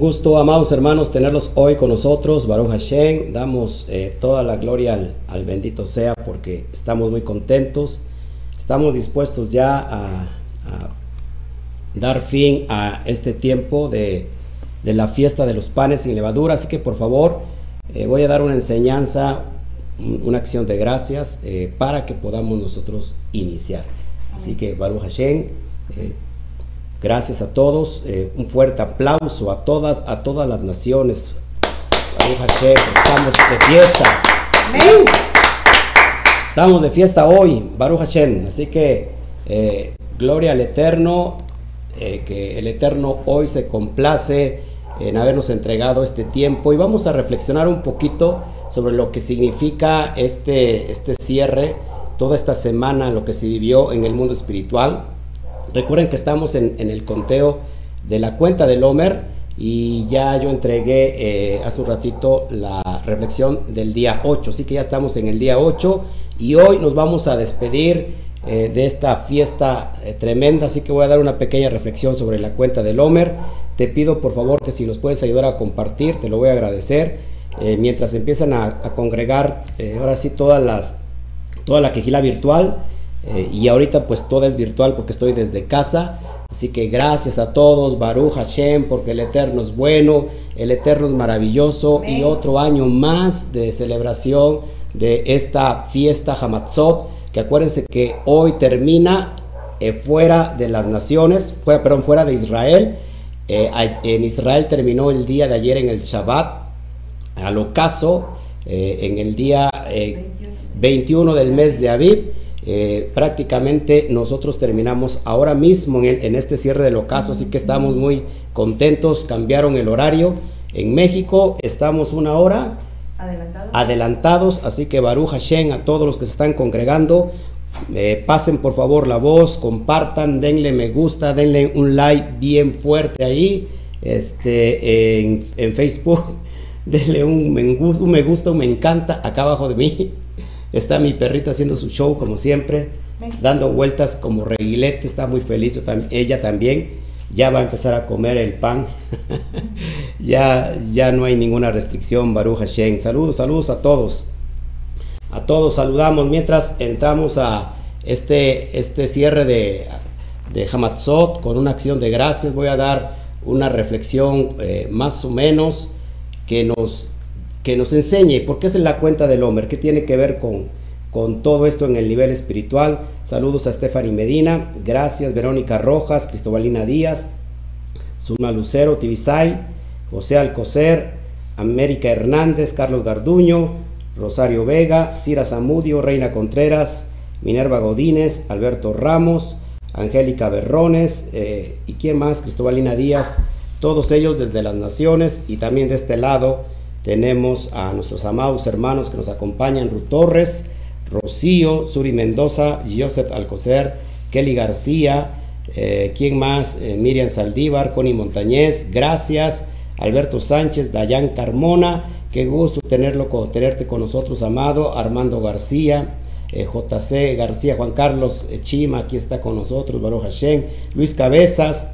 gusto, amados hermanos, tenerlos hoy con nosotros. Baruch Hashem, damos eh, toda la gloria al, al, bendito sea porque estamos muy contentos. Estamos dispuestos ya a, dar fin a este tiempo de, de, la fiesta de los panes sin levadura. Así que por favor, eh, voy a dar una enseñanza, una acción de gracias eh, para que podamos nosotros iniciar. Así que Baruch Hashem. Gracias a todos, eh, un fuerte aplauso a todas, a todas las naciones. estamos de fiesta. Estamos de fiesta hoy, Baruch Hashem. Así que eh, gloria al Eterno, eh, que el Eterno hoy se complace en habernos entregado este tiempo y vamos a reflexionar un poquito sobre lo que significa este, este cierre, toda esta semana, lo que se vivió en el mundo espiritual Recuerden que estamos en, el conteo de la cuenta del Homer y ya yo entregué eh, hace un ratito la reflexión del día 8, así que ya estamos en el día 8 y hoy nos vamos a despedir eh, de esta fiesta eh, tremenda, así que voy a dar una pequeña reflexión sobre la cuenta del Homer. Te pido por favor que si los puedes ayudar a compartir, te lo voy a agradecer. mientras empiezan a, a congregar, ahora sí, todas las, toda la quejila virtual. Eh, y ahorita pues todo es virtual porque estoy desde casa. Así que gracias a todos, Baruch Hashem, porque el Eterno es bueno, el Eterno es maravilloso y otro año más de celebración de esta fiesta Hamatzot, que acuérdense que hoy termina eh, fuera de las naciones, fuera, perdón, fuera de Israel. Eh, en Israel terminó el día de ayer en el Shabbat, al ocaso, en el día 21 del mes de Aviv eh, prácticamente nosotros terminamos ahora mismo en, este cierre del ocaso, así que estamos muy contentos, cambiaron el horario. En México estamos una hora adelantados, así que Baruch Hashem a todos los que se están congregando, eh, pasen por favor la voz, compartan, denle me gusta, denle un like bien fuerte ahí, este, en, Facebook, denle un un me gusta, un me encanta acá abajo de mí. Está mi perrita haciendo su show como siempre, dando vueltas como reguilete, está muy feliz, ella también. Ya va a empezar a comer el pan. ya, ya no hay ninguna restricción, Baruch Hashem. Saludos, saludos a todos. A todos saludamos mientras entramos a este, este cierre de, de Hamatzot con una acción de gracias. Voy a dar una reflexión eh, más o menos que nos que nos enseñe por qué es la cuenta del Homer, qué tiene que ver con, con todo esto en el nivel espiritual. Saludos a Stephanie Medina, gracias. Verónica Rojas, Cristobalina Díaz, Zulma Lucero, Tibisay, José Alcocer, América Hernández, Carlos Garduño, Rosario Vega, Cira Zamudio, Reina Contreras, Minerva Godínez, Alberto Ramos, Angélica Berrones eh, y quién más, Cristobalina Díaz, todos ellos desde las naciones y también de este lado tenemos a nuestros amados hermanos que nos acompañan, Ruth Torres, Rocío, Suri Mendoza, Joseph Alcocer, Kelly García, eh, ¿quién más? Eh, Miriam Saldívar, Connie Montañez, gracias, Alberto Sánchez, Dayan Carmona, qué gusto tenerlo, tenerte con nosotros, amado, Armando García, eh, JC García, Juan Carlos Chima, aquí está con nosotros, Baruch Hashem, Luis Cabezas,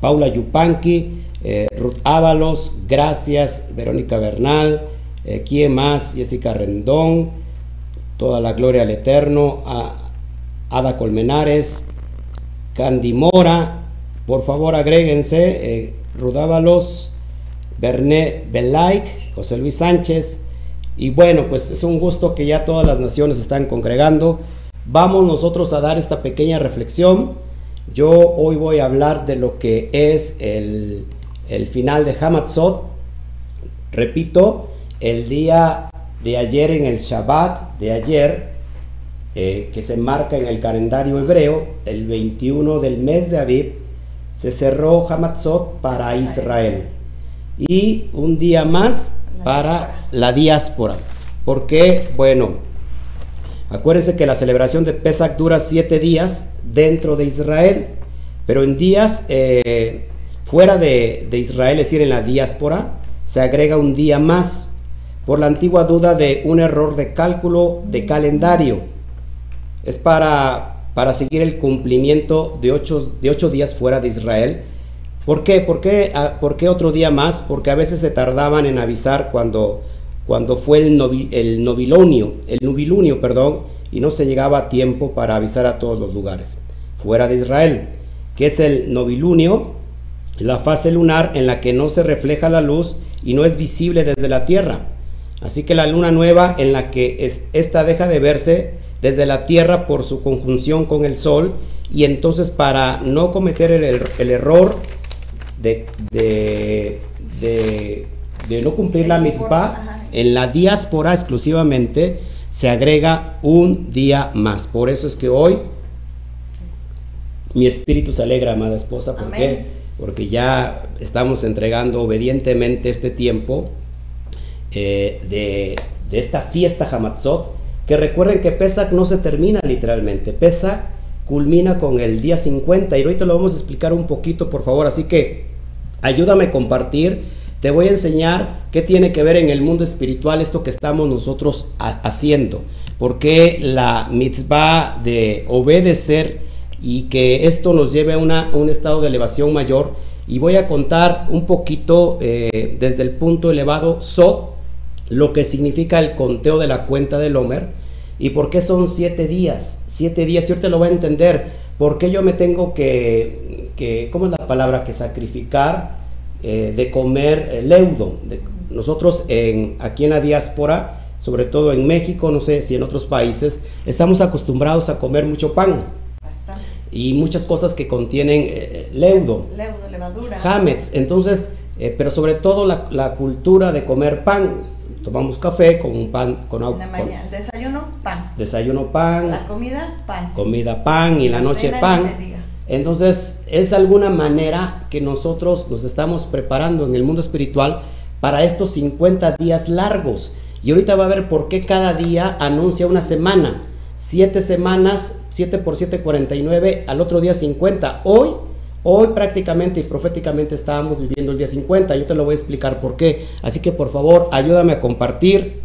Paula Yupanqui, eh, Ruth Ábalos, gracias, Verónica Bernal, eh, ¿quién más? Jessica Rendón, toda la gloria al Eterno, a Ada Colmenares, Candy Mora, por favor agréguense, eh, Ruth Ábalos, Berné Belaik, José Luis Sánchez, y bueno, pues es un gusto que ya todas las naciones están congregando. Vamos nosotros a dar esta pequeña reflexión. Yo hoy voy a hablar de lo que es el el final de Hamatzot, repito, el día de ayer en el Shabbat de ayer, eh, que se marca en el calendario hebreo, el 21 del mes de Aviv, se cerró Hamatzot para Israel. Y un día más para la diáspora. Porque, bueno, acuérdense que la celebración de Pesach dura siete días dentro de Israel, pero en días eh, Fuera de, Israel, es decir, en la diáspora, se agrega un día más por la antigua duda de un error de cálculo de calendario. Es para, para seguir el cumplimiento de ocho, de ocho días fuera de Israel, ¿Por qué? ¿Por qué, ah, ¿Por qué otro día más? Porque a veces se tardaban en avisar cuando, cuando fue el, el novilonio, el nubilunio, perdón, y no se llegaba a tiempo para avisar a todos los lugares. Fuera de Israel, que es el novilunio, la fase lunar en la que no se refleja la luz y no es visible desde la Tierra. Así que la luna nueva en la que es, esta deja de verse desde la Tierra por su conjunción con el Sol y entonces para no cometer el, error de, de, no cumplir la mitzvah, en la diáspora exclusivamente se agrega un día más. Por eso es que hoy mi espíritu se alegra, amada esposa, ¿por Porque ya estamos entregando obedientemente este tiempo eh, de, de, esta fiesta Hamatzot, que recuerden que Pesach no se termina literalmente, Pesach culmina con el día 50 y ahorita lo vamos a explicar un poquito, por favor, así que ayúdame a compartir, te voy a enseñar qué tiene que ver en el mundo espiritual esto que estamos nosotros haciendo, porque la mitzvah de obedecer y que esto nos lleve a, una, un estado de elevación mayor. Y voy a contar un poquito eh, desde el punto elevado SOT, lo que significa el conteo de la cuenta del Homer y por qué son siete días. Siete días, y ahorita lo voy a entender, por qué yo me tengo que, que ¿cómo es la palabra? Que sacrificar eh, de comer leudo. De, nosotros en, aquí en la diáspora, sobre todo en México, no sé si en otros países, estamos acostumbrados a comer mucho pan. Y muchas cosas que contienen eh, leudo, leudo, levadura. Entonces, eh, pero sobre todo la, la, cultura de comer pan. Tomamos café con un pan, con, con desayuno pan, desayuno pan, la comida pan, comida pan y la, la noche pan. Entonces, es de alguna manera que nosotros nos estamos preparando en el mundo espiritual para estos 50 días largos. Y ahorita va a ver por qué cada día anuncia una semana. Siete semanas 7 por 7, 49, al otro día 50. Hoy, hoy prácticamente y proféticamente estábamos viviendo el día 50. Yo te lo voy a explicar por qué. Así que por favor, ayúdame a compartir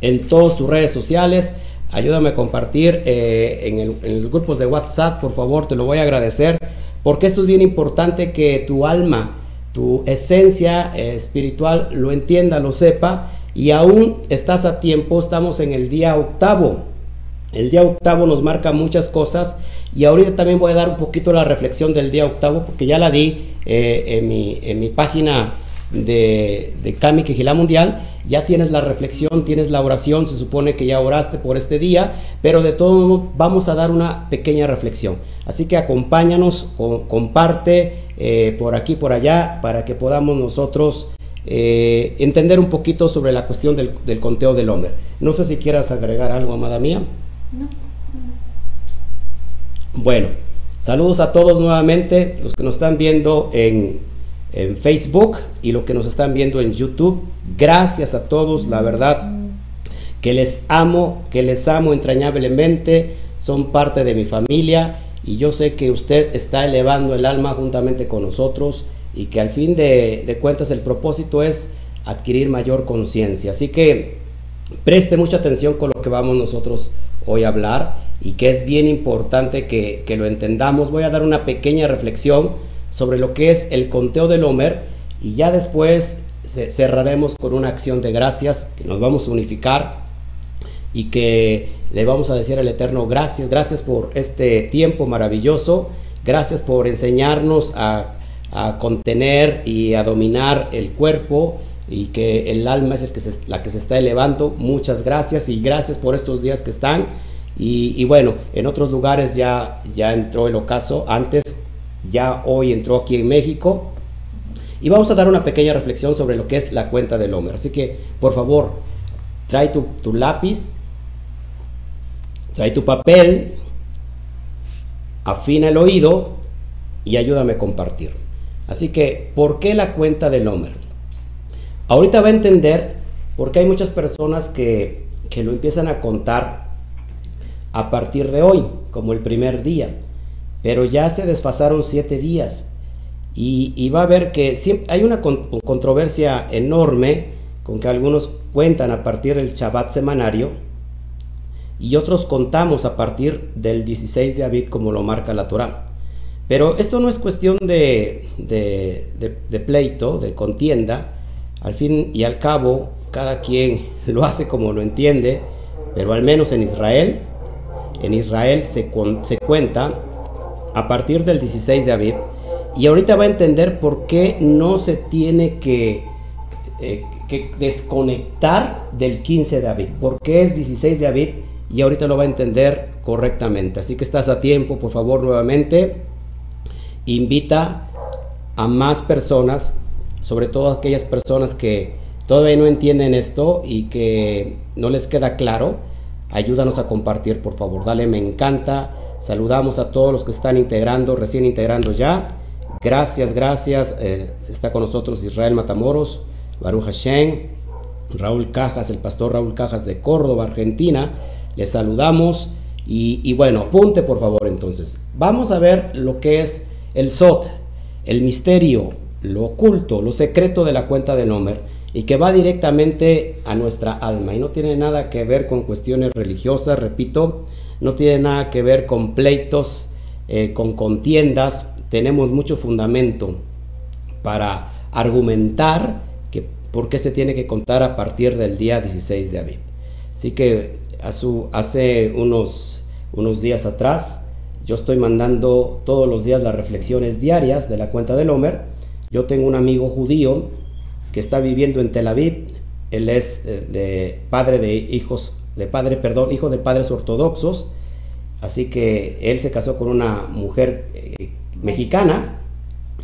en todas tus redes sociales. Ayúdame a compartir eh, en, los grupos de WhatsApp, por favor, te lo voy a agradecer. Porque esto es bien importante que tu alma, tu esencia eh, espiritual lo entienda, lo sepa. Y aún estás a tiempo, estamos en el día octavo el día octavo nos marca muchas cosas y ahorita también voy a dar un poquito la reflexión del día octavo porque ya la di eh, en, mi, en, mi, página de, de Kami Mundial. Ya tienes la reflexión, tienes la oración, se supone que ya oraste por este día, pero de todo modo vamos a dar una pequeña reflexión. Así que acompáñanos, comparte eh, por aquí, por allá, para que podamos nosotros eh, entender un poquito sobre la cuestión del, del conteo del hombre. No sé si quieras agregar algo, amada mía. Bueno, saludos a todos nuevamente, los que nos están viendo en, en Facebook y los que nos están viendo en YouTube. Gracias a todos, la verdad que les amo, que les amo entrañablemente, son parte de mi familia y yo sé que usted está elevando el alma juntamente con nosotros y que al fin de, de cuentas el propósito es adquirir mayor conciencia. Así que preste mucha atención con lo que vamos nosotros hoy hablar y que es bien importante que, lo entendamos. Voy a dar una pequeña reflexión sobre lo que es el conteo del Homer y ya después cerraremos con una acción de gracias que nos vamos a unificar y que le vamos a decir al Eterno gracias, gracias por este tiempo maravilloso, gracias por enseñarnos a, contener y a dominar el cuerpo y que el alma es el que la que se está elevando. Muchas gracias y gracias por estos días que están. Y, bueno, en otros lugares ya, ya entró el ocaso, antes ya hoy entró aquí en México. Y vamos a dar una pequeña reflexión sobre lo que es la cuenta del Homer. Así que, por favor, trae tu, tu lápiz, trae tu papel, afina el oído y ayúdame a compartir. Así que, ¿por qué la cuenta del Homer? Ahorita va a entender porque hay muchas personas que, lo empiezan a contar a partir de hoy, como el primer día, pero ya se desfasaron siete días y, va a ver que siempre, hay una controversia enorme con que algunos cuentan a partir del Shabbat semanario y otros contamos a partir del 16 de Abid como lo marca la Torah. Pero esto no es cuestión de, de, de, pleito, de contienda. Al fin y al cabo, cada quien lo hace como lo entiende, pero al menos en Israel, en Israel se, se cuenta a partir del 16 de abril. Y ahorita va a entender por qué no se tiene que, eh, desconectar del 15 de abril. ¿Por qué es 16 de abril? Y ahorita lo va a entender correctamente. Así que estás a tiempo, por favor, nuevamente. Invita a más personas, sobre todo aquellas personas que todavía no entienden esto y que no les queda claro. Ayúdanos a compartir, por favor. Dale, me encanta. Saludamos a todos los que están integrando, recién integrando ya. Gracias, gracias. Eh, está con nosotros Israel Matamoros, Baruch Hashem, Raúl Cajas, el pastor Raúl Cajas de Córdoba, Argentina. Les saludamos. Y, bueno, apunte por favor entonces. Vamos a ver lo que es el SOT, el misterio, lo oculto, lo secreto de la cuenta de Homer y que va directamente a nuestra alma y no tiene nada que ver con cuestiones religiosas, repito, no tiene nada que ver con pleitos, eh, con contiendas, tenemos mucho fundamento para argumentar que por qué se tiene que contar a partir del día 16 de abril. Así que hace unos, unos días atrás, yo estoy mandando todos los días las reflexiones diarias de la cuenta del Homer. Yo tengo un amigo judío que está viviendo en Tel Aviv. Él es eh, de padre de hijos, de padre, perdón, hijo de padres ortodoxos. Así que él se casó con una mujer eh, mexicana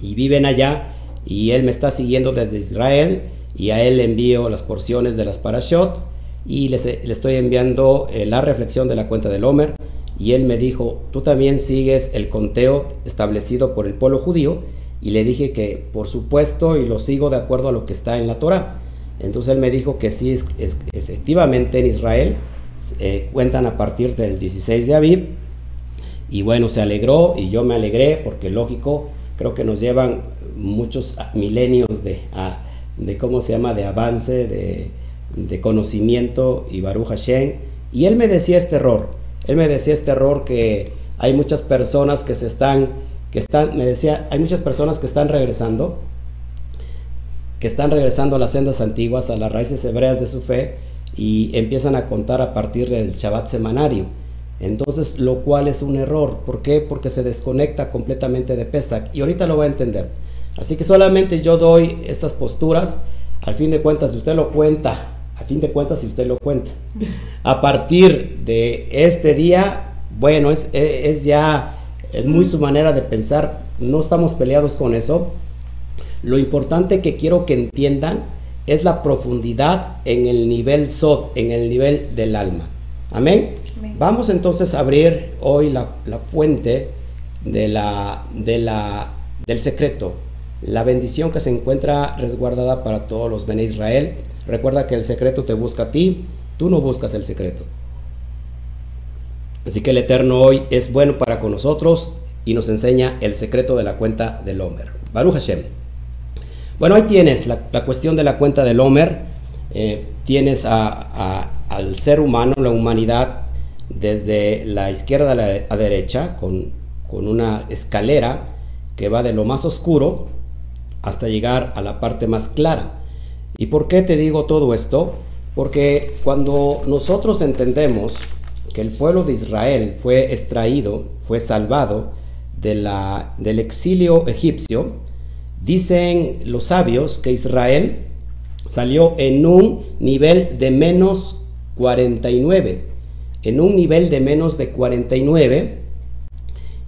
y viven allá. Y él me está siguiendo desde Israel y a él le envío las porciones de las parashot y le estoy enviando eh, la reflexión de la cuenta del Homer y él me dijo, tú también sigues el conteo establecido por el pueblo judío y le dije que por supuesto y lo sigo de acuerdo a lo que está en la Torah. Entonces él me dijo que sí, es, efectivamente en Israel eh, cuentan a partir del 16 de Aviv y bueno, se alegró y yo me alegré porque lógico, creo que nos llevan muchos milenios de, de cómo se llama, de avance, de, de conocimiento y Baruch Hashem. Y él me decía este error, él me decía este error que hay muchas personas que se están, que están, me decía, hay muchas personas que están regresando, que están regresando a las sendas antiguas, a las raíces hebreas de su fe y empiezan a contar a partir del Shabbat semanario. Entonces, lo cual es un error. ¿Por qué? Porque se desconecta completamente de Pesach. Y ahorita lo va a entender. Así que solamente yo doy estas posturas. Al fin de cuentas, si usted lo cuenta a fin de cuentas, si usted lo cuenta. A partir de este día, bueno, es, es, ya, es muy su manera de pensar, no estamos peleados con eso. Lo importante que quiero que entiendan es la profundidad en el nivel SOT, en el nivel del alma. Amén. Vamos entonces a abrir hoy la, la fuente de la, de la, del secreto, la bendición que se encuentra resguardada para todos los Ben Israel Recuerda que el secreto te busca a ti, tú no buscas el secreto. Así que el Eterno hoy es bueno para con nosotros y nos enseña el secreto de la cuenta del Homer. Baruch Hashem. Bueno, ahí tienes la, cuestión de la cuenta del Homer. Eh, tienes al ser humano, la humanidad, desde la izquierda a la derecha, con, una escalera que va de lo más oscuro hasta llegar a la parte más clara. ¿Y por qué te digo todo esto? Porque cuando nosotros entendemos que el pueblo de Israel fue extraído, fue salvado de la, del exilio egipcio, dicen los sabios que Israel salió en un nivel de menos 49, en un nivel de menos de 49,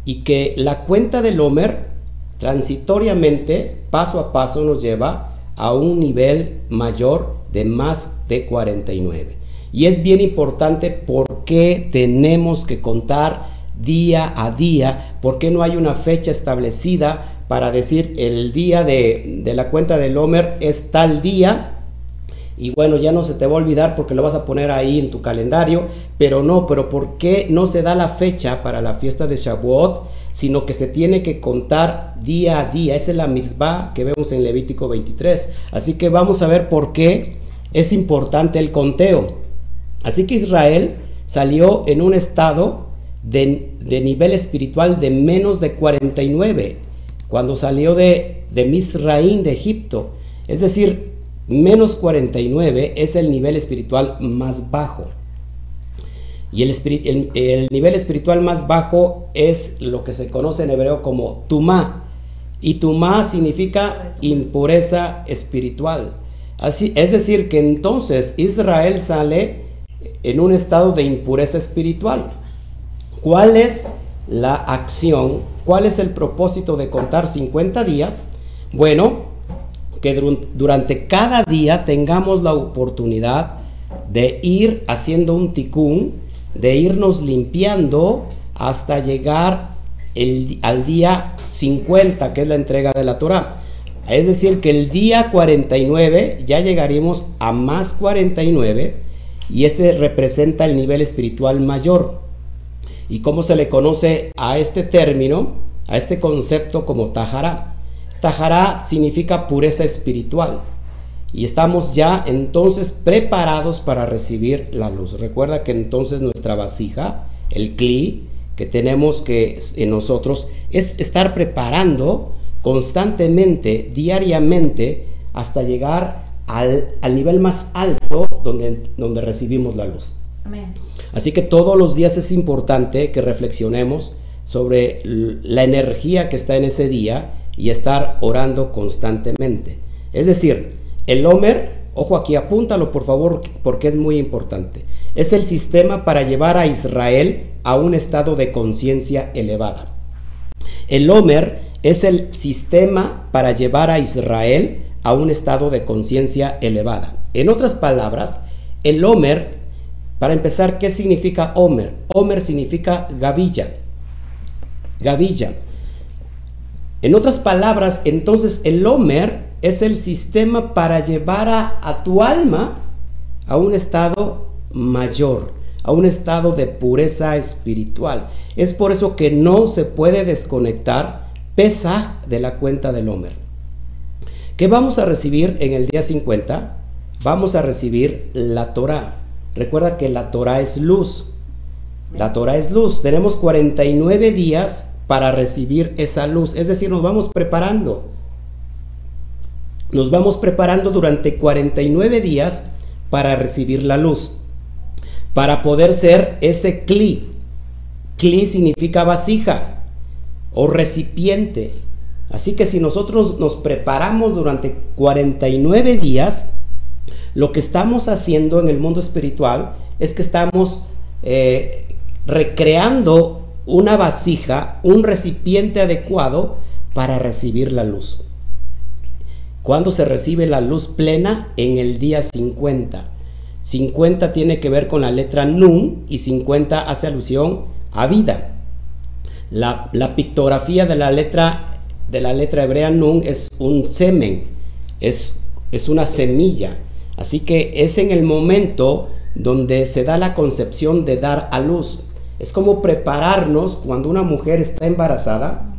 y que la cuenta del Homer transitoriamente, paso a paso, nos lleva a un nivel mayor de más de 49. Y es bien importante por qué tenemos que contar día a día, por qué no hay una fecha establecida para decir el día de, la cuenta del Homer es tal día. Y bueno, ya no se te va a olvidar porque lo vas a poner ahí en tu calendario, pero no, pero ¿por qué no se da la fecha para la fiesta de Shavuot? sino que se tiene que contar día a día. Esa es la mitzvah que vemos en Levítico 23. Así que vamos a ver por qué es importante el conteo. Así que Israel salió en un estado de, de nivel espiritual de menos de 49 cuando salió de, de Misraín, de Egipto. Es decir, menos 49 es el nivel espiritual más bajo. Y el, el, el, nivel espiritual más bajo es lo que se conoce en hebreo como tumá. Y tumá significa impureza espiritual. Así, es decir, que entonces Israel sale en un estado de impureza espiritual. ¿Cuál es la acción? ¿Cuál es el propósito de contar 50 días? Bueno, que durante cada día tengamos la oportunidad de ir haciendo un ticún, de irnos limpiando hasta llegar el, al día 50, que es la entrega de la Torah. Es decir, que el día 49 ya llegaremos a más 49 y este representa el nivel espiritual mayor. ¿Y cómo se le conoce a este término, a este concepto como Tajará? Tajará significa pureza espiritual. Y estamos ya entonces preparados para recibir la luz. Recuerda que entonces nuestra vasija, el cli que tenemos que en nosotros, es estar preparando constantemente, diariamente, hasta llegar al, al nivel más alto donde, donde recibimos la luz. Así que todos los días es importante que reflexionemos sobre la energía que está en ese día y estar orando constantemente. Es decir, el Homer, ojo aquí, apúntalo por favor porque es muy importante. Es el sistema para llevar a Israel a un estado de conciencia elevada. El Homer es el sistema para llevar a Israel a un estado de conciencia elevada. En otras palabras, el Homer, para empezar, ¿qué significa Homer? Homer significa gavilla. Gavilla. En otras palabras, entonces el Homer es el sistema para llevar a, tu alma a un estado mayor, a un estado de pureza espiritual. Es por eso que no se puede desconectar Pesaj de la cuenta del Homer. ¿Qué vamos a recibir en el día 50? Vamos a recibir la Torah. Recuerda que la Torah es luz. La Torah es luz. Tenemos 49 días para recibir esa luz. Es decir, nos vamos preparando. Nos vamos preparando durante 49 días para recibir la luz. Para poder ser ese cli. Cli significa vasija o recipiente. Así que si nosotros nos preparamos durante 49 días, lo que estamos haciendo en el mundo espiritual es que estamos eh, recreando una vasija, un recipiente adecuado para recibir la luz. ¿Cuándo se recibe la luz plena? En el día 50. 50 tiene que ver con la letra Nun y 50 hace alusión a vida. La, pictografía de la letra de la letra hebrea nun es un semen, es, es una semilla. Así que es en el momento donde se da la concepción de dar a luz. Es como prepararnos cuando una mujer está embarazada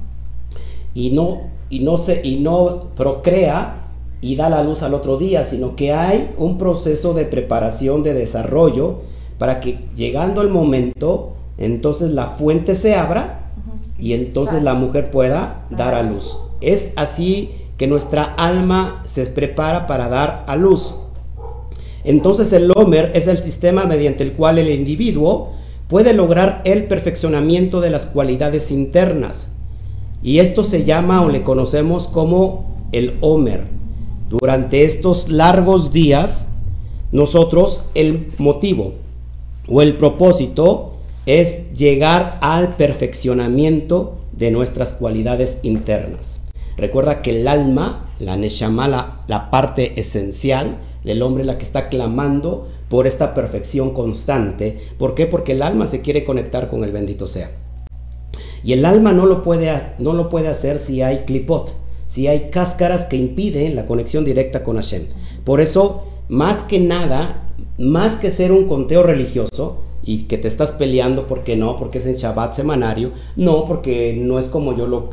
y no, y no, se, y no procrea y da la luz al otro día, sino que hay un proceso de preparación, de desarrollo, para que llegando el momento, entonces la fuente se abra y entonces la mujer pueda dar a luz. Es así que nuestra alma se prepara para dar a luz. Entonces el Homer es el sistema mediante el cual el individuo puede lograr el perfeccionamiento de las cualidades internas. Y esto se llama o le conocemos como el Homer. Durante estos largos días, nosotros el motivo o el propósito es llegar al perfeccionamiento de nuestras cualidades internas. Recuerda que el alma, la neshama, la, parte esencial del hombre, la que está clamando por esta perfección constante. ¿Por qué? Porque el alma se quiere conectar con el bendito sea. Y el alma no lo puede, no lo puede hacer si hay clipot, si hay cáscaras que impiden la conexión directa con Hashem. Por eso, más que nada, más que ser un conteo religioso, y que te estás peleando porque no, porque es en Shabbat semanario, no, porque no es como yo lo,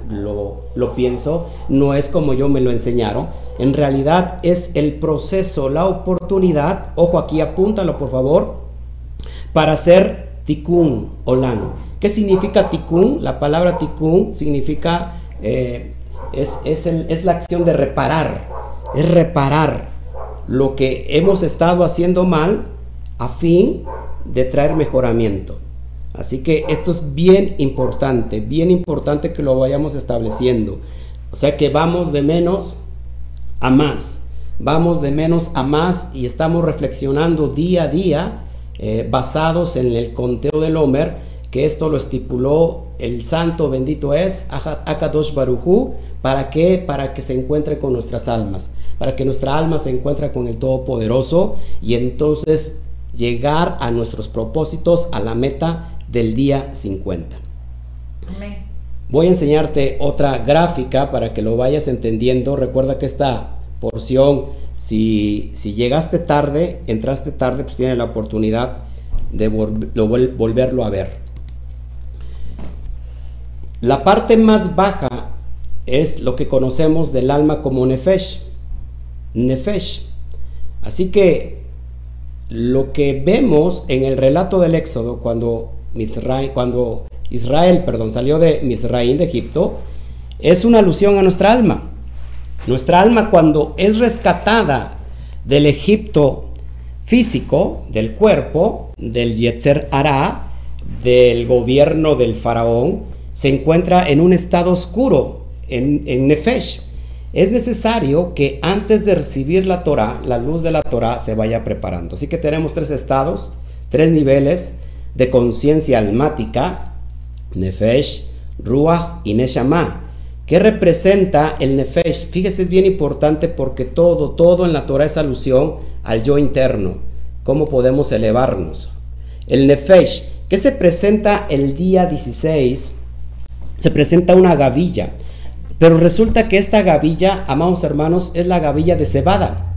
lo, pienso, no es como yo me lo enseñaron. En realidad es el proceso, la oportunidad, ojo aquí, apúntalo por favor, para hacer tikkun olam. ¿Qué significa tikkun? La palabra tikkun significa, eh, es, es, es la acción de reparar, es reparar lo que hemos estado haciendo mal a fin de traer mejoramiento. Así que esto es bien importante, bien importante que lo vayamos estableciendo. O sea que vamos de menos a más, vamos de menos a más y estamos reflexionando día a día eh, basados en el conteo del Homer, que esto lo estipuló el santo bendito es Akadosh Barujú, ¿para qué? Para que se encuentre con nuestras almas, para que nuestra alma se encuentre con el Todopoderoso y entonces llegar a nuestros propósitos, a la meta del día 50. Voy a enseñarte otra gráfica para que lo vayas entendiendo. Recuerda que esta porción, si, si llegaste tarde, entraste tarde, pues tienes la oportunidad de volverlo a ver. La parte más baja es lo que conocemos del alma como Nefesh. Nefesh. Así que lo que vemos en el relato del Éxodo cuando cuando Israel perdón, salió de Misraín de Egipto, es una alusión a nuestra alma. Nuestra alma cuando es rescatada del Egipto físico, del cuerpo, del Yetzer Ara, del gobierno del faraón, se encuentra en un estado oscuro, en, en Nefesh. Es necesario que antes de recibir la Torah, la luz de la Torah se vaya preparando. Así que tenemos tres estados, tres niveles de conciencia almática, Nefesh, Ruach y Neshama. ¿Qué representa el Nefesh? Fíjese, es bien importante porque todo, todo en la Torah es alusión al yo interno. ¿Cómo podemos elevarnos? El Nefesh, ¿qué se presenta el día 16? Se presenta una gavilla. Pero resulta que esta gavilla, amados hermanos, es la gavilla de cebada.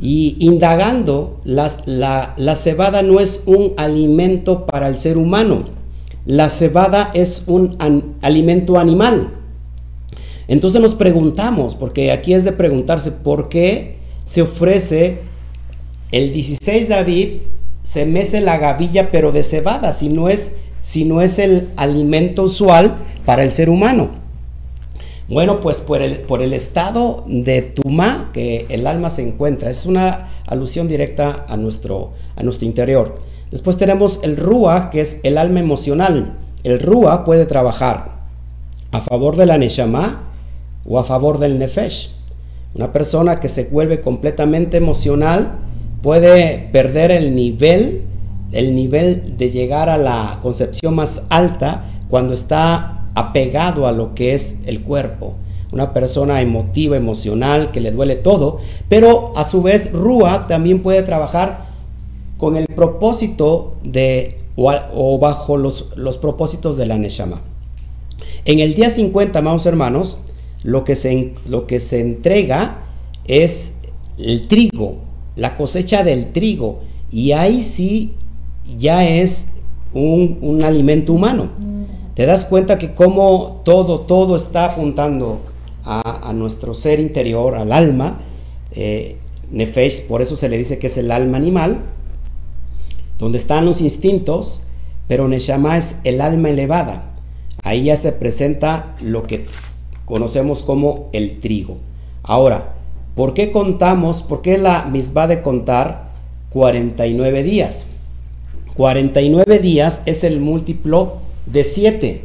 Y indagando, la, cebada no es un alimento para el ser humano. La cebada es un alimento animal. Entonces nos preguntamos, porque aquí es de preguntarse, ¿por qué se ofrece el 16 David, se mece la gavilla pero de cebada, si no es, si no es el alimento usual para el ser humano? Bueno, pues por el, estado de Tumá que el alma se encuentra. Es una alusión directa a nuestro, a nuestro interior. Después tenemos el Rúa, que es el alma emocional. El Rúa puede trabajar a favor de la Neshama o a favor del Nefesh. Una persona que se vuelve completamente emocional puede perder el nivel, el nivel de llegar a la concepción más alta cuando está apegado a lo que es el cuerpo. Una persona emotiva, emocional, que le duele todo, pero a su vez Rúa también puede trabajar con el propósito de, o, bajo los, los, propósitos de la Neshama. En el día 50, amados hermanos, lo que se, lo que se entrega es el trigo, la cosecha del trigo, y ahí sí ya es un, un alimento humano te das cuenta que como todo, todo está apuntando a, nuestro ser interior, al alma. Eh, Nefesh, por eso se le dice que es el alma animal, donde están los instintos, pero Neshama es el alma elevada. Ahí ya se presenta lo que conocemos como el trigo. Ahora, ¿por qué contamos, por qué la misma de contar 49 días? 49 días es el múltiplo de 7.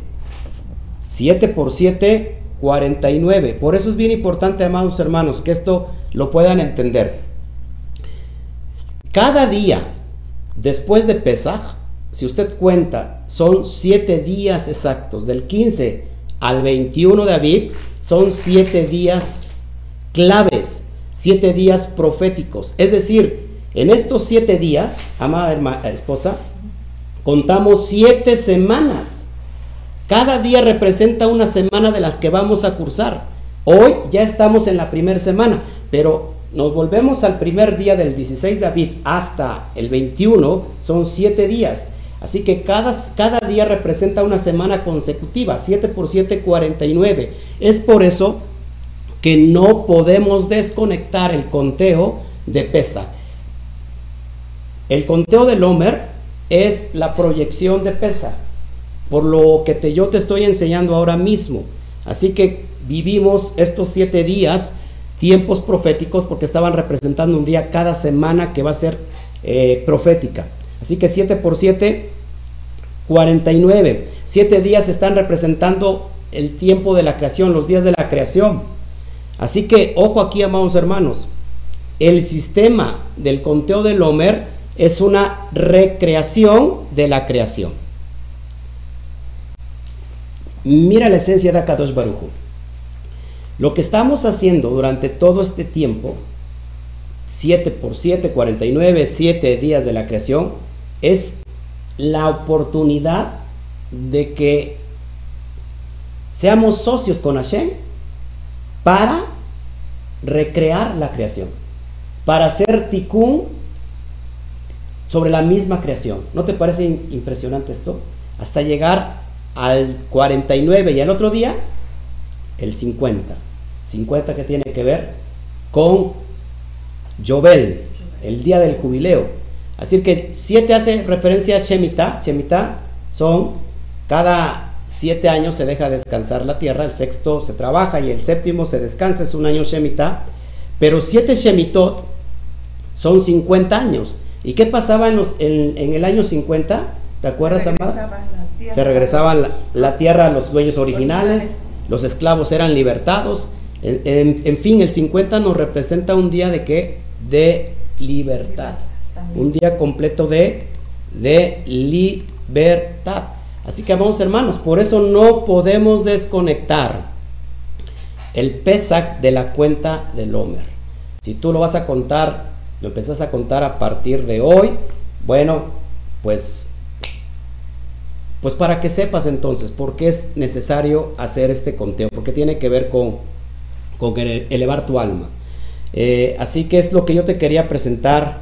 7 por 7, 49. Por eso es bien importante, amados hermanos, que esto lo puedan entender. Cada día después de Pesaj, si usted cuenta, son 7 días exactos. Del 15 al 21 de Aviv, son 7 días claves, 7 días proféticos. Es decir, en estos 7 días, amada esposa, contamos 7 semanas cada día representa una semana de las que vamos a cursar. Hoy ya estamos en la primera semana, pero nos volvemos al primer día del 16 de David hasta el 21, son siete días. Así que cada, cada día representa una semana consecutiva, 7 por 7, 49. Es por eso que no podemos desconectar el conteo de Pesa. El conteo del Homer es la proyección de Pesa. Por lo que te, yo te estoy enseñando ahora mismo. Así que vivimos estos siete días, tiempos proféticos, porque estaban representando un día cada semana que va a ser eh, profética. Así que 7 por 7, 49. Siete días están representando el tiempo de la creación, los días de la creación. Así que, ojo aquí, amados hermanos, el sistema del conteo del Homer es una recreación de la creación. Mira la esencia de Akadosh Baruchu. Lo que estamos haciendo durante todo este tiempo, 7 por 7, 49, 7 días de la creación, es la oportunidad de que seamos socios con Hashem para recrear la creación, para hacer tikkun sobre la misma creación. ¿No te parece impresionante esto? Hasta llegar al 49 y al otro día, el 50. 50 que tiene que ver con Jobel, el día del jubileo. Así que 7 hace referencia a Shemitah. Shemitah son cada siete años se deja descansar la tierra, el sexto se trabaja y el séptimo se descansa, es un año Shemitah. Pero siete Shemitot son 50 años. ¿Y qué pasaba en, en, el año 50? ¿Te acuerdas, Amada? Se regresaba la, tierra a los dueños originales, los esclavos eran libertados. En, fin, el 50 nos representa un día de qué? De libertad. Un día completo de, de libertad. Así que, vamos hermanos, por eso no podemos desconectar el Pesach de la cuenta del Homer. Si tú lo vas a contar, lo empezás a contar a partir de hoy, bueno, pues, pues para que sepas entonces por qué es necesario hacer este conteo, porque tiene que ver con, con elevar tu alma. Eh, así que es lo que yo te quería presentar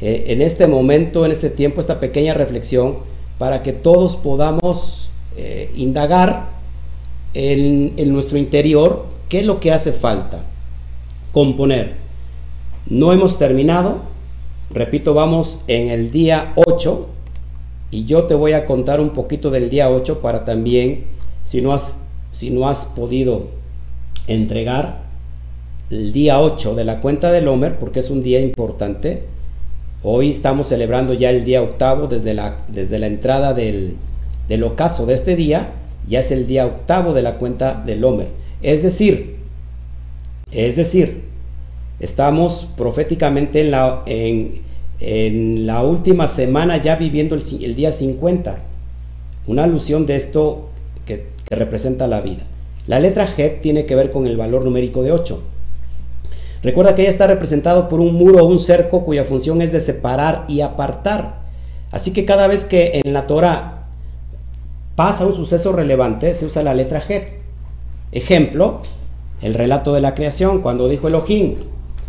eh, en este momento, en este tiempo, esta pequeña reflexión para que todos podamos eh, indagar en, nuestro interior qué es lo que hace falta. Componer. No hemos terminado. Repito, vamos en el día 8 y yo te voy a contar un poquito del día 8 para también, si no has, si no has podido entregar el día 8 de la cuenta del Homer, porque es un día importante, Hoy estamos celebrando ya el día octavo desde la, desde la entrada del, ocaso de este día, ya es el día octavo de la cuenta del Homer. Es decir, es decir, estamos proféticamente en la, en, la última semana ya viviendo el, día 50. Una alusión de esto que, representa la vida. La letra G tiene que ver con el valor numérico de 8. Recuerda que ella está representado por un muro o un cerco cuya función es de separar y apartar. Así que cada vez que en la Torah pasa un suceso relevante, se usa la letra Het. Ejemplo, el relato de la creación, cuando dijo Elohim,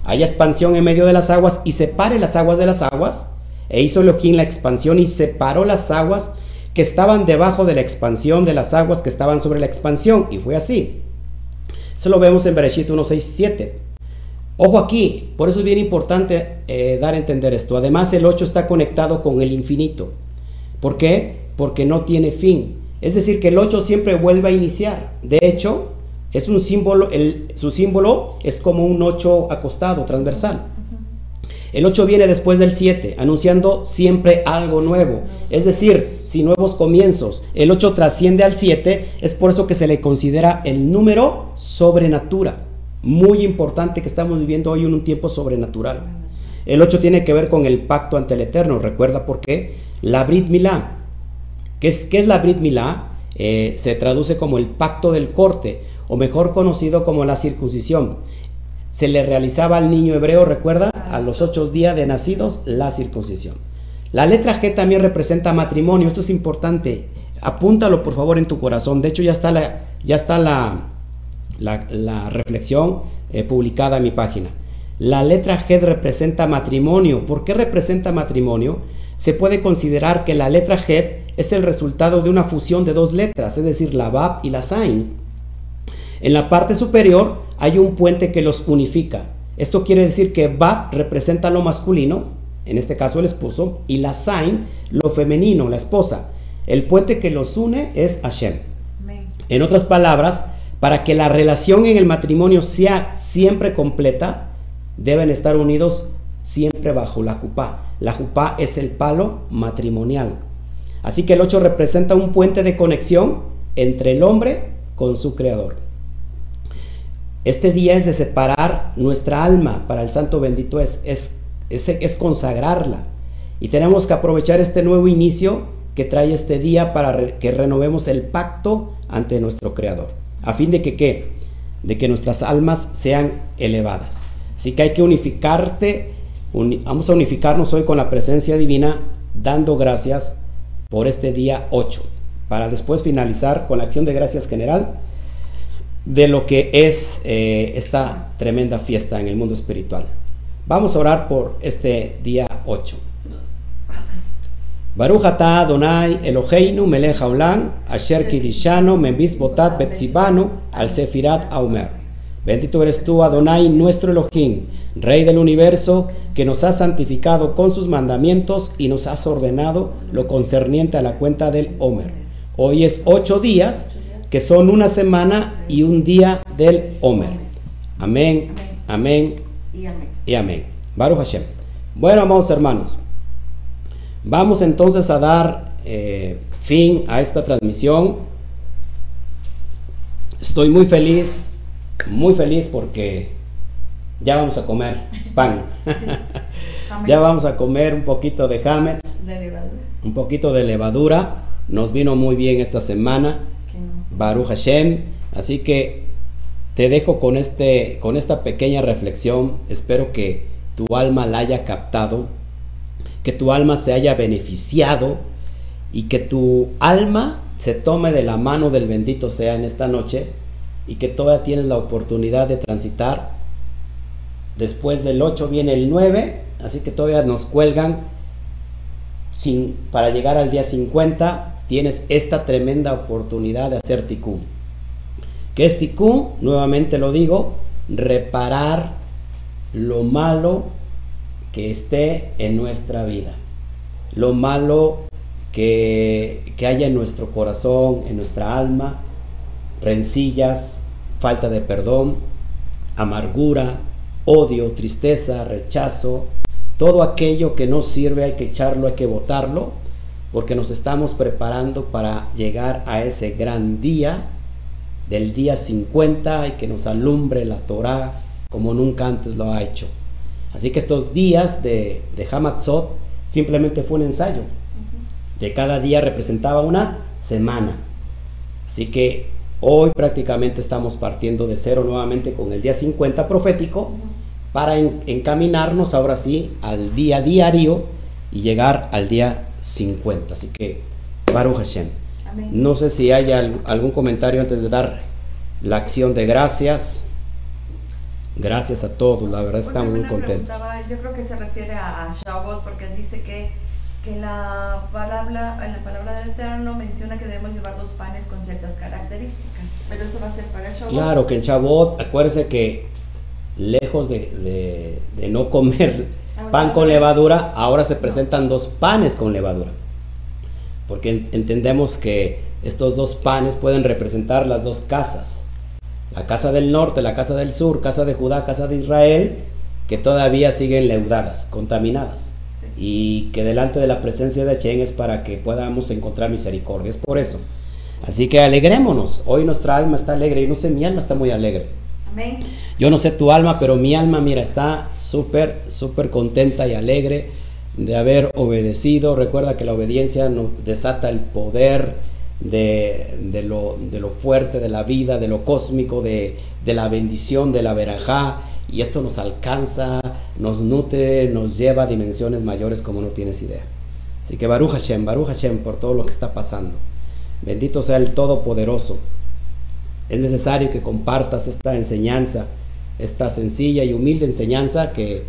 haya expansión en medio de las aguas y separe las aguas de las aguas, e hizo Elohim la expansión y separó las aguas que estaban debajo de la expansión de las aguas que estaban sobre la expansión, y fue así. Eso lo vemos en Bereshit 1.6.7. Ojo aquí, por eso es bien importante eh, dar a entender esto. Además, el 8 está conectado con el infinito. ¿Por qué? Porque no tiene fin. Es decir, que el 8 siempre vuelve a iniciar. De hecho, es un símbolo, su símbolo es como un 8 acostado, transversal. El 8 viene después del 7, anunciando siempre algo nuevo. Es decir, si nuevos comienzos. El 8 trasciende al 7, es por eso que se le considera el número sobrenatural muy importante que estamos viviendo hoy en un tiempo sobrenatural. El 8 tiene que ver con el pacto ante el Eterno. Recuerda por qué. La Brit Milá. ¿Qué es, qué es la Brit Milá? Eh, se traduce como el pacto del corte, o mejor conocido como la circuncisión. Se le realizaba al niño hebreo, recuerda, a los ocho días de nacidos, la circuncisión. La letra G también representa matrimonio. Esto es importante. Apúntalo por favor en tu corazón. De hecho, ya está la, ya está la, la, reflexión eh, publicada en mi página. La letra G representa matrimonio. ¿Por qué representa matrimonio? Se puede considerar que la letra G es el resultado de una fusión de dos letras, es decir, la Bab y la Zain. En la parte superior hay un puente que los unifica. Esto quiere decir que Bab representa lo masculino, en este caso el esposo, y la Zain lo femenino, la esposa. El puente que los une es Hashem. Amén. En otras palabras, para que la relación en el matrimonio sea siempre completa, deben estar unidos siempre bajo la jupá. La jupá es el palo matrimonial. Así que el 8 representa un puente de conexión entre el hombre con su creador. Este día es de separar nuestra alma para el santo bendito es, es, es, consagrarla. Y tenemos que aprovechar este nuevo inicio que trae este día para que renovemos el pacto ante nuestro creador. A fin de que qué? De que nuestras almas sean elevadas. Así que hay que unificarte, uni- vamos a unificarnos hoy con la presencia divina, dando gracias por este día 8, para después finalizar con la acción de gracias general de lo que es eh, esta tremenda fiesta en el mundo espiritual. Vamos a orar por este día 8. Baruch atah Adonai Eloheinu melech haolam asher kidishano membis botat betzibano al sefirat aumer. Bendito eres tú, Adonai, nuestro Elohim, Rey del universo, que nos has santificado con sus mandamientos y nos has ordenado lo concerniente a la cuenta del Homer. Hoy es ocho días, que son una semana y un día del Homer. Amén, amén Y amén. y amén. Baruch Hashem. Bueno, amados hermanos, vamos entonces a dar eh, fin a esta transmisión. Estoy muy feliz, muy feliz porque ya vamos a comer pan. Ya vamos a comer un poquito de levadura. un poquito de levadura. Nos vino muy bien esta semana. Baruch Hashem. Así que te dejo con, este, con esta pequeña reflexión. Espero que tu alma la haya captado, que tu alma se haya beneficiado y que tu alma se tome de la mano del bendito sea en esta noche y que todavía tienes la oportunidad de transitar. Después del 8 viene el 9, así que todavía nos cuelgan sin, para llegar al día 50 tienes esta tremenda oportunidad de hacer ticún. ¿Qué es ticún? Nuevamente lo digo, reparar lo malo que esté en nuestra vida, lo malo que, que haya en nuestro corazón, en nuestra alma, rencillas, falta de perdón, amargura, odio, tristeza, rechazo, todo aquello que no sirve hay que echarlo, hay que botarlo, porque nos estamos preparando para llegar a ese gran día del día 50 y que nos alumbre la Torah como nunca antes lo ha hecho. Así que estos días de, de Hamatzot simplemente fue un ensayo. De cada día representaba una semana. Así que hoy prácticamente estamos partiendo de cero nuevamente con el día 50 profético para en- encaminarnos ahora sí al día diario y llegar al día 50. Así que, Baruch Hashem. Amén. No sé si hay al- algún comentario antes de dar la acción de gracias. Gracias a todos, la verdad estamos muy contentos. Yo creo que se refiere a, a Shavuot porque dice que, que la palabra, en la palabra del Eterno menciona que debemos llevar dos panes con ciertas características. Pero eso va a ser para Shavuot. Claro que en Chabot, acuérdense que lejos de, de- de no comer pan con levadura, ahora se presentan dos panes con levadura. Porque en- entendemos que estos dos panes pueden representar las dos casas. La casa del norte, la casa del sur, casa de Judá, casa de Israel, que todavía siguen leudadas, contaminadas. Y que delante de la presencia de Hashem es para que podamos encontrar misericordia. Es por eso. Así que alegrémonos. Hoy nuestra alma está alegre. Y no sé, mi alma está muy alegre. Yo no sé tu alma, pero mi alma, mira, está súper, súper contenta y alegre de haber obedecido. Recuerda que la obediencia nos desata el poder de, de lo, de lo fuerte de la vida, de lo cósmico, de, de la bendición, de la verajá. Y esto nos alcanza, nos nutre, nos lleva a dimensiones mayores como no tienes idea. Así que Baruch Hashem, Baruch Hashem por todo lo que está pasando. Bendito sea el Todopoderoso. Es necesario que compartas esta enseñanza, esta sencilla y humilde enseñanza que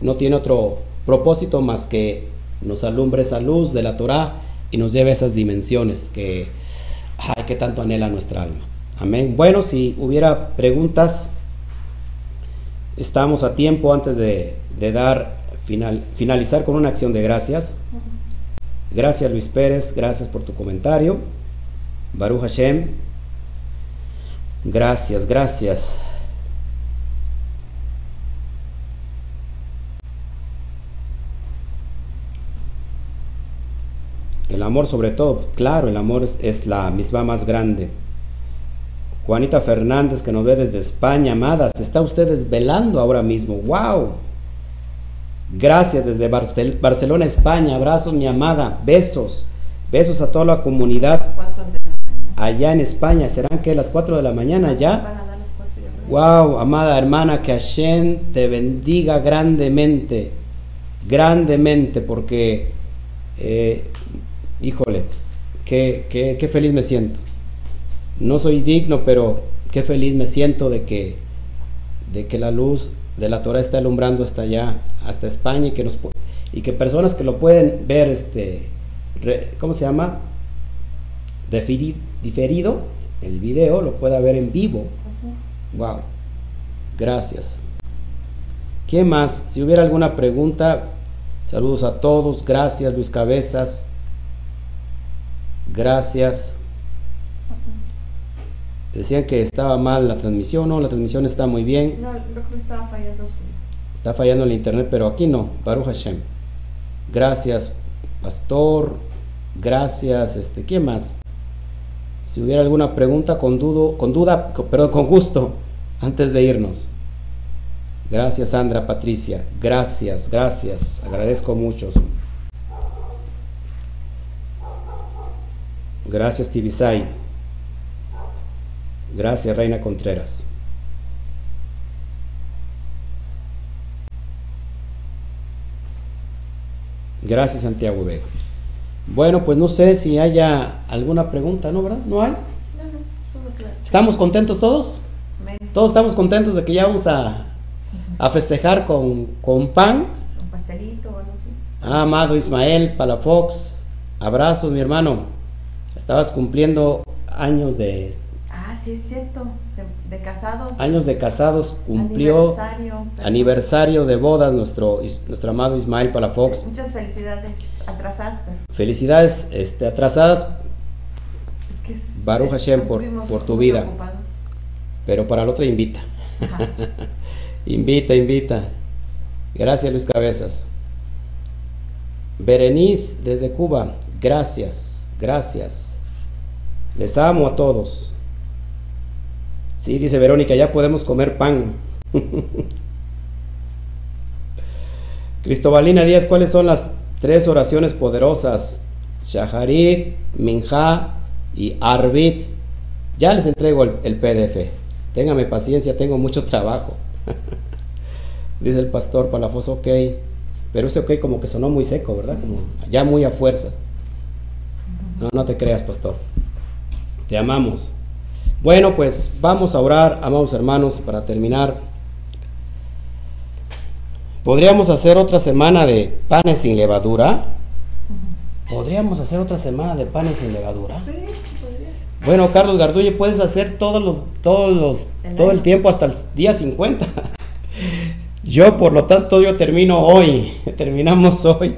no tiene otro propósito más que nos alumbre esa luz de la Torah y nos lleve a esas dimensiones que, ay, que tanto anhela nuestra alma. Amén. Bueno, si hubiera preguntas, estamos a tiempo antes de, de dar final, finalizar con una acción de gracias. Gracias Luis Pérez, gracias por tu comentario. Baruch Hashem. Gracias, gracias. El amor sobre todo, claro, el amor es, la misma más grande. Juanita Fernández que nos ve desde España, amadas, está usted desvelando ahora mismo. ¡Wow! Gracias desde Barcelona, España. Abrazos, mi amada. Besos. Besos a toda la comunidad allá en España. ¿Serán que las 4 de la mañana ya? Wow, amada hermana, que Hashem te bendiga grandemente, grandemente, porque, eh, híjole, qué, qué, feliz me siento. No soy digno, pero qué feliz me siento de que, de que la luz de la Torah está alumbrando hasta allá, hasta España, y que, nos, y que personas que lo pueden ver, este, ¿cómo se llama? Diferido, el video lo pueda ver en vivo. Wow. Gracias. ¿Qué más? Si hubiera alguna pregunta, saludos a todos. Gracias, Luis Cabezas. Gracias. Decían que estaba mal la transmisión, no, la transmisión está muy bien. No, creo que estaba fallando. Está fallando el internet, pero aquí no. Baruch Hashem. Gracias, pastor. Gracias, este, ¿quién más? Si hubiera alguna pregunta, con, dudo, con duda, pero con gusto, antes de irnos. Gracias, Sandra, Patricia. Gracias, gracias. Agradezco mucho. Gracias, Tibisay. Gracias, Reina Contreras. Gracias, Santiago Vega. Bueno, pues no sé si haya alguna pregunta, ¿no, verdad? ¿No hay? No, no, todo claro. ¿Estamos contentos todos? Todos estamos contentos de que ya vamos a, festejar con, con pan. Un pastelito o algo así. Ah, amado Ismael Palafox, abrazos, mi hermano. Estabas cumpliendo años de... Sí, es cierto, de, casados. Años de casados cumplió. Aniversario. Aniversario de bodas nuestro, nuestro amado Ismael Palafox. Muchas felicidades. Atrasadas, Felicidades este, atrasadas. Es que Baruch Hashem por, por tu vida. Pero para la otra invita. invita, invita. Gracias Luis Cabezas. Berenice desde Cuba. Gracias, gracias. Les amo a todos. Sí, dice Verónica, ya podemos comer pan. Cristobalina Díaz, ¿cuáles son las tres oraciones poderosas, Shaharit, Minja y Arbit. Ya les entrego el, PDF. Téngame paciencia, tengo mucho trabajo. Dice el pastor Palafoso, ok. Pero ese ok como que sonó muy seco, ¿verdad? Como ya muy a fuerza. No, no te creas, pastor. Te amamos. Bueno, pues vamos a orar, amados hermanos, para terminar. Podríamos hacer otra semana de panes sin levadura. Podríamos hacer otra semana de panes sin levadura. Sí, podría. Bueno, Carlos Gardulle, puedes hacer todos los, todos los, todo el tiempo hasta el día 50. Yo, por lo tanto, yo termino hoy. Terminamos hoy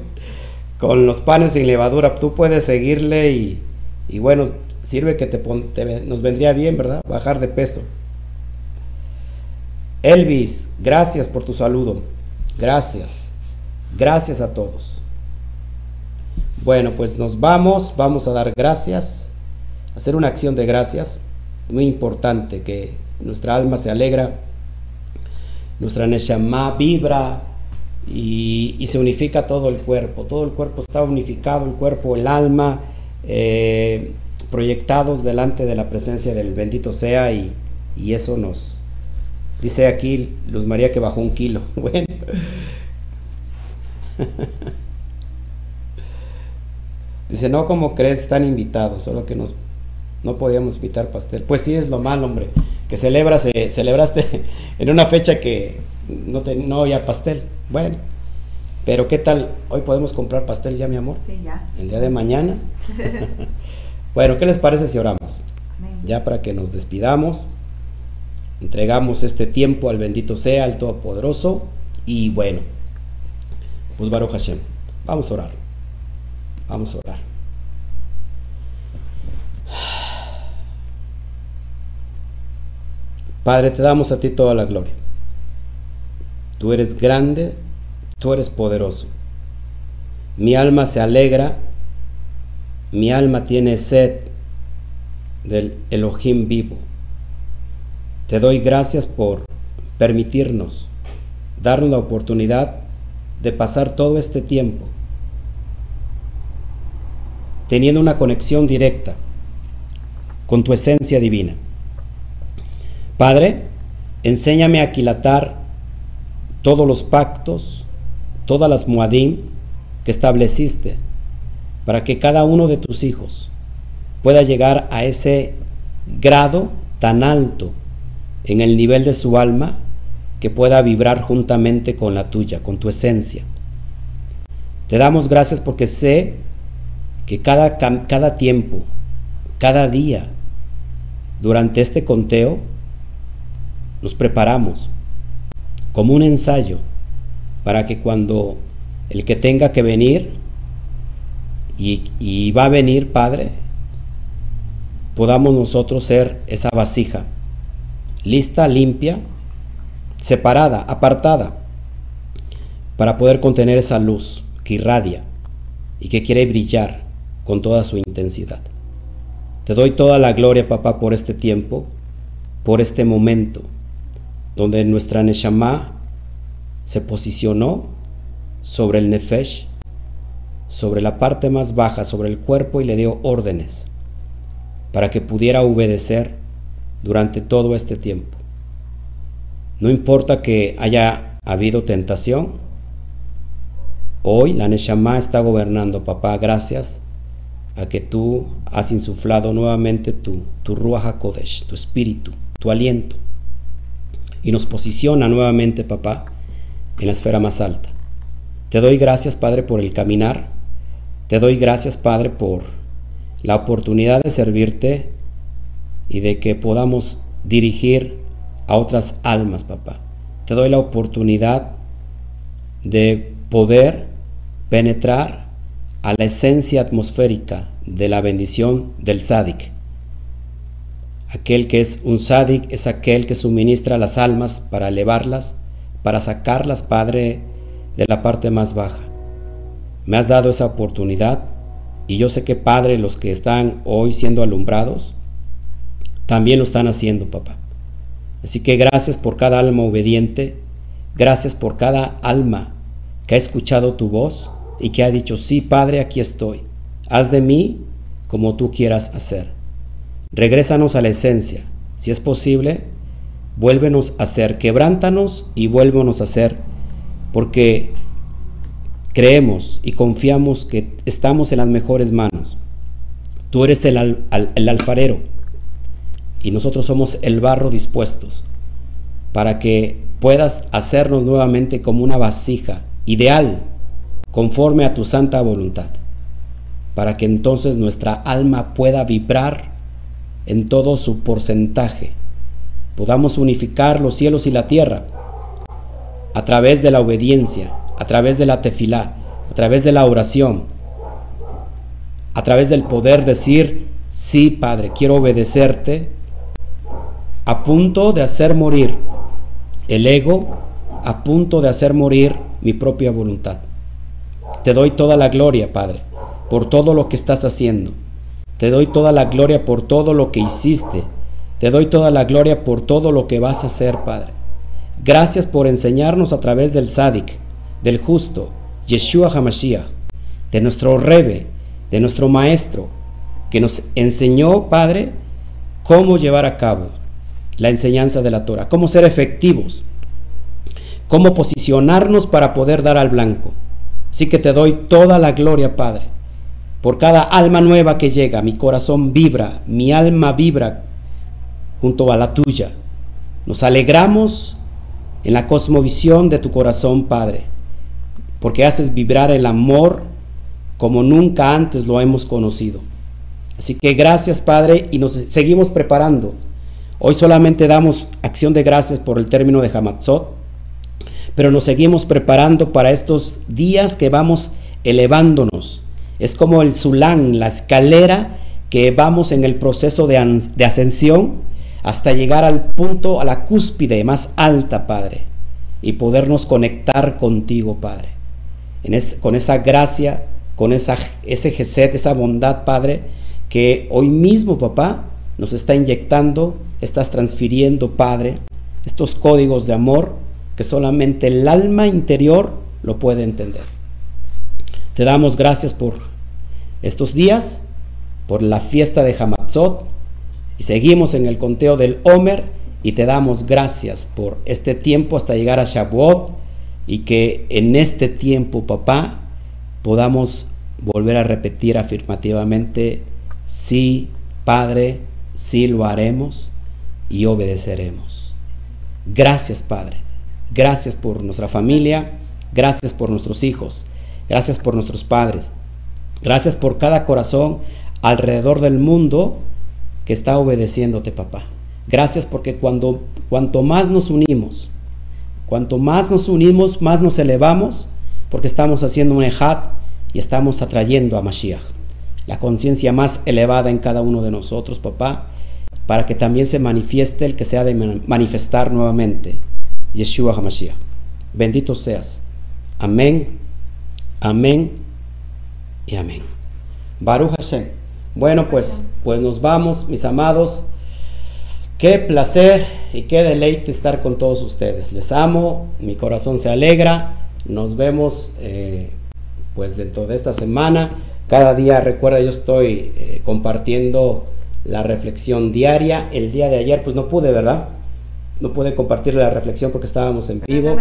con los panes sin levadura. Tú puedes seguirle y, y bueno, sirve que te, nos vendría bien, ¿verdad? Bajar de peso. Elvis, gracias por tu saludo. Gracias. Gracias a todos. Bueno, pues nos vamos, vamos a dar gracias, hacer una acción de gracias, muy importante, que nuestra alma se alegra, nuestra Neshama vibra y, se unifica todo el cuerpo, todo el cuerpo está unificado, el cuerpo, el alma, eh, proyectados delante de la presencia del bendito sea y, y eso nos, Dice aquí Luz María que bajó un kilo. Bueno. Dice, no, como crees, están invitados, solo que nos, no podíamos invitar pastel. Pues sí, es lo malo, hombre, que celebras, celebraste en una fecha que no, te, no había pastel. Bueno, pero ¿qué tal? Hoy podemos comprar pastel ya, mi amor. Sí, ya. El día de mañana. bueno, ¿qué les parece si oramos? Ya para que nos despidamos. Entregamos este tiempo al bendito sea, al Todopoderoso. Y bueno, pues Baruch Hashem. Vamos a orar. Vamos a orar. Padre, te damos a ti toda la gloria. Tú eres grande, tú eres poderoso. Mi alma se alegra, mi alma tiene sed del Elohim vivo. Te doy gracias por permitirnos, darnos la oportunidad de pasar todo este tiempo teniendo una conexión directa con tu esencia divina. Padre, enséñame a aquilatar todos los pactos, todas las muadim que estableciste para que cada uno de tus hijos pueda llegar a ese grado tan alto en el nivel de su alma que pueda vibrar juntamente con la tuya, con tu esencia. Te damos gracias porque sé que cada, cada tiempo, cada día, durante este conteo, nos preparamos como un ensayo para que cuando el que tenga que venir, y, va a venir, Padre, podamos nosotros ser esa vasija, lista, limpia, separada, apartada, para poder contener esa luz que irradia y que quiere brillar con toda su intensidad. Te doy toda la gloria, papá, por este tiempo, por este momento, donde nuestra Neshama se posicionó sobre el Nefesh, sobre la parte más baja, sobre el cuerpo y le dio órdenes para que pudiera obedecer durante todo este tiempo. No importa que haya habido tentación, hoy la Neshama está gobernando, papá, gracias a que tú has insuflado nuevamente tu, tu Ruach HaKodesh, tu espíritu, tu aliento, y nos posiciona nuevamente, papá, en la esfera más alta. Te doy gracias, Padre, por el caminar. Te doy gracias, Padre, por la oportunidad de servirte y de que podamos dirigir a otras almas, papá. Te doy la oportunidad de poder penetrar a la esencia atmosférica de la bendición del sádic. Aquel que es un sádic es aquel que suministra las almas para elevarlas, para sacarlas, Padre, de la parte más baja. Me has dado esa oportunidad y yo sé que, Padre, los que están hoy siendo alumbrados, también lo están haciendo, papá. Así que gracias por cada alma obediente, gracias por cada alma que ha escuchado tu voz y que ha dicho, sí, Padre, aquí estoy. Haz de mí como tú quieras hacer. Regrésanos a la esencia. Si es posible, vuélvenos a ser. Quebrántanos y vuélvenos a ser. Porque creemos y confiamos que estamos en las mejores manos. Tú eres el, alfarero y nosotros somos el barro dispuestos para que puedas hacernos nuevamente como una vasija ideal conforme a tu santa voluntad para que entonces nuestra alma pueda vibrar en todo su porcentaje, podamos unificar los cielos y la tierra a través de la obediencia, a través de la tefilá, a través de la oración, a través del poder decir, sí, Padre, quiero obedecerte, a punto de hacer morir el ego, a punto de hacer morir mi propia voluntad. Te doy toda la gloria, Padre por todo lo que estás haciendo. Te doy toda la gloria por todo lo que hiciste. Te doy toda la gloria por todo lo que vas a hacer, Padre. Gracias por enseñarnos a través del Sadik, del justo, Yeshua HaMashiach, de nuestro Rebe, de nuestro Maestro, que nos enseñó, Padre, cómo llevar a cabo la enseñanza de la Torah, cómo ser efectivos, cómo posicionarnos para poder dar al blanco. Así que te doy toda la gloria, Padre por cada alma nueva que llega, mi corazón vibra, mi alma vibra junto a la tuya. Nos alegramos en la cosmovisión de tu corazón, Padre, porque haces vibrar el amor como nunca antes lo hemos conocido. Así que gracias, Padre, y nos seguimos preparando. Hoy solamente damos acción de gracias por el término de Hamatzot, pero nos seguimos preparando para estos días que vamos elevándonos Es como el Zulán, la escalera que vamos en el proceso de, de ascensión hasta llegar al punto, a la cúspide más alta, Padre, y podernos conectar contigo, Padre. Con esa gracia, con esa, ese geset, esa bondad, Padre, que hoy mismo, papá, nos está inyectando, estás transfiriendo, Padre, estos códigos de amor que solamente el alma interior lo puede entender. Te damos gracias por estos días, por la fiesta de Hamatzot, y seguimos en el conteo del Homer, y te damos gracias por este tiempo hasta llegar a Shavuot, y que en este tiempo, papá, podamos volver a repetir afirmativamente Sí, Padre, sí lo haremos y obedeceremos. Gracias, Padre. Gracias por nuestra familia. Gracias por nuestros hijos. Gracias por nuestros padres. Gracias por cada corazón alrededor del mundo que está obedeciéndote, papá. Gracias porque cuando cuanto más nos unimos, cuanto más nos unimos, más nos elevamos, porque estamos haciendo un ejat y estamos atrayendo a Mashiach la conciencia más elevada en cada uno de nosotros, papá, para que también se manifieste el que se ha de manifestar nuevamente, Yeshua HaMashiach. Bendito seas. Amén, amén y amén. Baruch Hashem. Bueno, pues, pues nos vamos, mis amados. Qué placer y qué deleite estar con todos ustedes. Les amo, mi corazón se alegra. Nos vemos eh, pues dentro de esta semana. Cada día, recuerda, yo estoy eh, compartiendo la reflexión diaria. El día de ayer, pues no pude, ¿verdad? No pude compartir la reflexión porque estábamos en vivo.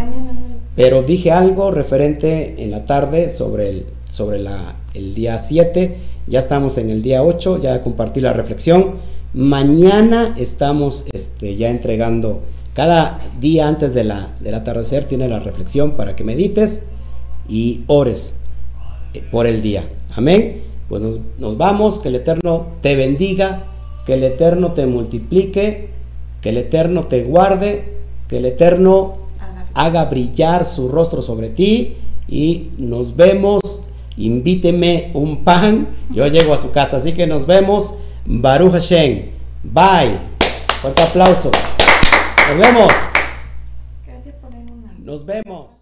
Pero dije algo referente en la tarde sobre el, sobre la, el día 7. Ya estamos en el día 8, ya compartí la reflexión. Mañana estamos este, ya entregando, cada día antes de la, del atardecer tiene la reflexión para que medites y ores eh, por el día. Amén. Pues nos, vamos, que el Eterno te bendiga, que el Eterno te multiplique, que el Eterno te guarde, que el Eterno haga brillar su rostro sobre ti y nos vemos. Invíteme un pan, yo llego a su casa, así que nos vemos. Baruch Hashem. Bye. Fuerte aplauso. Nos vemos. Nos vemos.